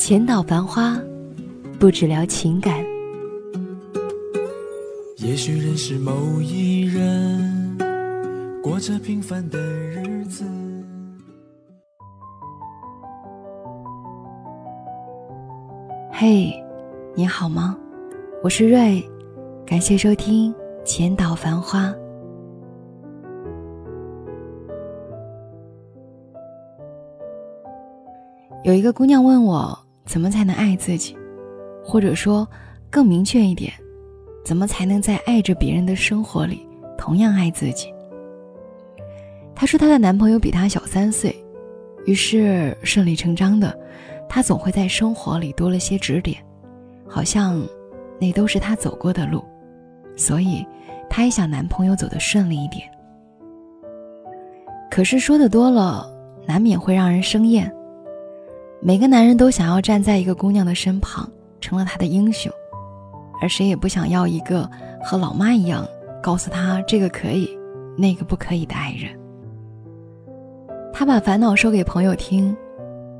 浅岛繁花，不只聊情感。也许认识某一人，过着平凡的日子。嘿，你好吗？我是瑞，感谢收听《浅岛繁花》。有一个姑娘问我，怎么才能爱自己？或者说，更明确一点，怎么才能在爱着别人的生活里同样爱自己？她说她的男朋友比她小三岁，于是顺理成章的，她总会在生活里多了些指点，好像那都是她走过的路，所以她也想男朋友走得顺利一点。可是说的多了，难免会让人生厌。每个男人都想要站在一个姑娘的身旁，成了她的英雄，而谁也不想要一个和老妈一样，告诉她这个可以，那个不可以的爱人。她把烦恼说给朋友听，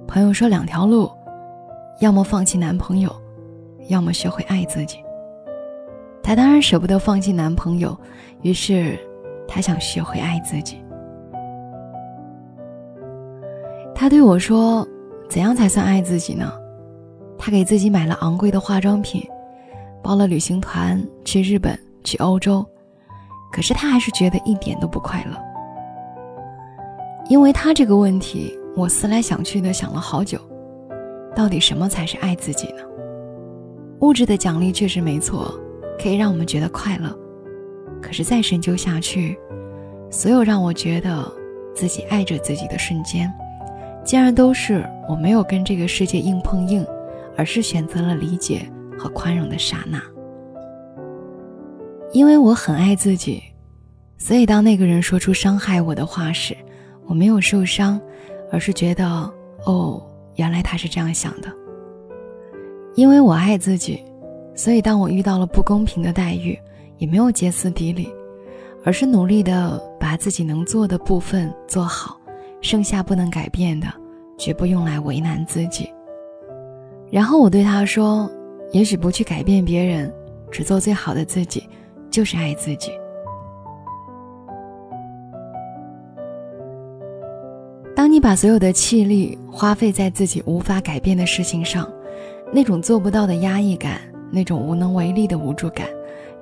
朋友说两条路，要么放弃男朋友，要么学会爱自己。她当然舍不得放弃男朋友，于是她想学会爱自己。她对我说。怎样才算爱自己呢？他给自己买了昂贵的化妆品，包了旅行团去日本、去欧洲，可是他还是觉得一点都不快乐。因为他这个问题，我思来想去的想了好久，到底什么才是爱自己呢？物质的奖励确实没错，可以让我们觉得快乐，可是再深究下去，所有让我觉得自己爱着自己的瞬间。竟然都是我没有跟这个世界硬碰硬，而是选择了理解和宽容的刹那。因为我很爱自己，所以当那个人说出伤害我的话时，我没有受伤，而是觉得哦，原来他是这样想的。因为我爱自己，所以当我遇到了不公平的待遇，也没有歇斯底里，而是努力的把自己能做的部分做好。剩下不能改变的，绝不用来为难自己。然后我对他说：“也许不去改变别人，只做最好的自己，就是爱自己。”当你把所有的气力花费在自己无法改变的事情上，那种做不到的压抑感，那种无能为力的无助感，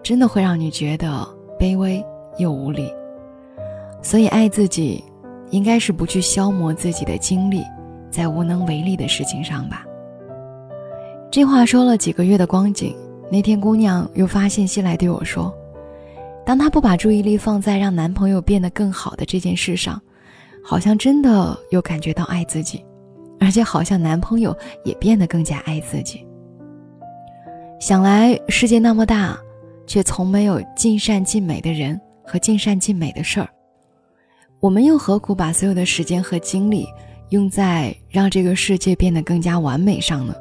真的会让你觉得卑微又无力。所以，爱自己。应该是不去消磨自己的精力，在无能为力的事情上吧。这话说了几个月的光景，那天姑娘又发信息来对我说，当她不把注意力放在让男朋友变得更好的这件事上，好像真的又感觉到爱自己，而且好像男朋友也变得更加爱自己。想来世界那么大，却从没有尽善尽美的人和尽善尽美的事儿。我们又何苦把所有的时间和精力用在让这个世界变得更加完美上呢？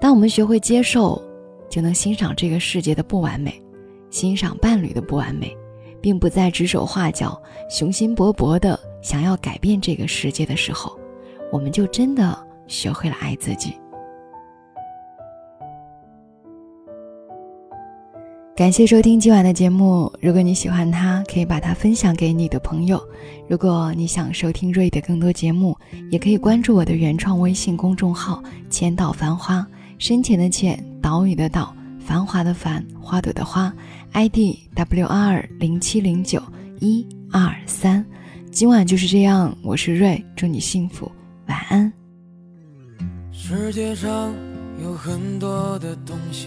当我们学会接受，就能欣赏这个世界的不完美，欣赏伴侣的不完美，并不再指手画脚、雄心勃勃的想要改变这个世界的时候，我们就真的学会了爱自己。感谢收听今晚的节目。如果你喜欢它，可以把它分享给你的朋友。如果你想收听瑞的更多节目，也可以关注我的原创微信公众号“浅岛繁花”，深浅的浅，岛屿的岛，繁华的繁，花朵的花。ID W R 零七零九一二三。今晚就是这样，我是瑞，祝你幸福，晚安。世界上有很多的东西。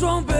装备。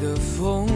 的风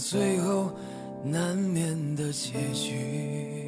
最后难免的结局。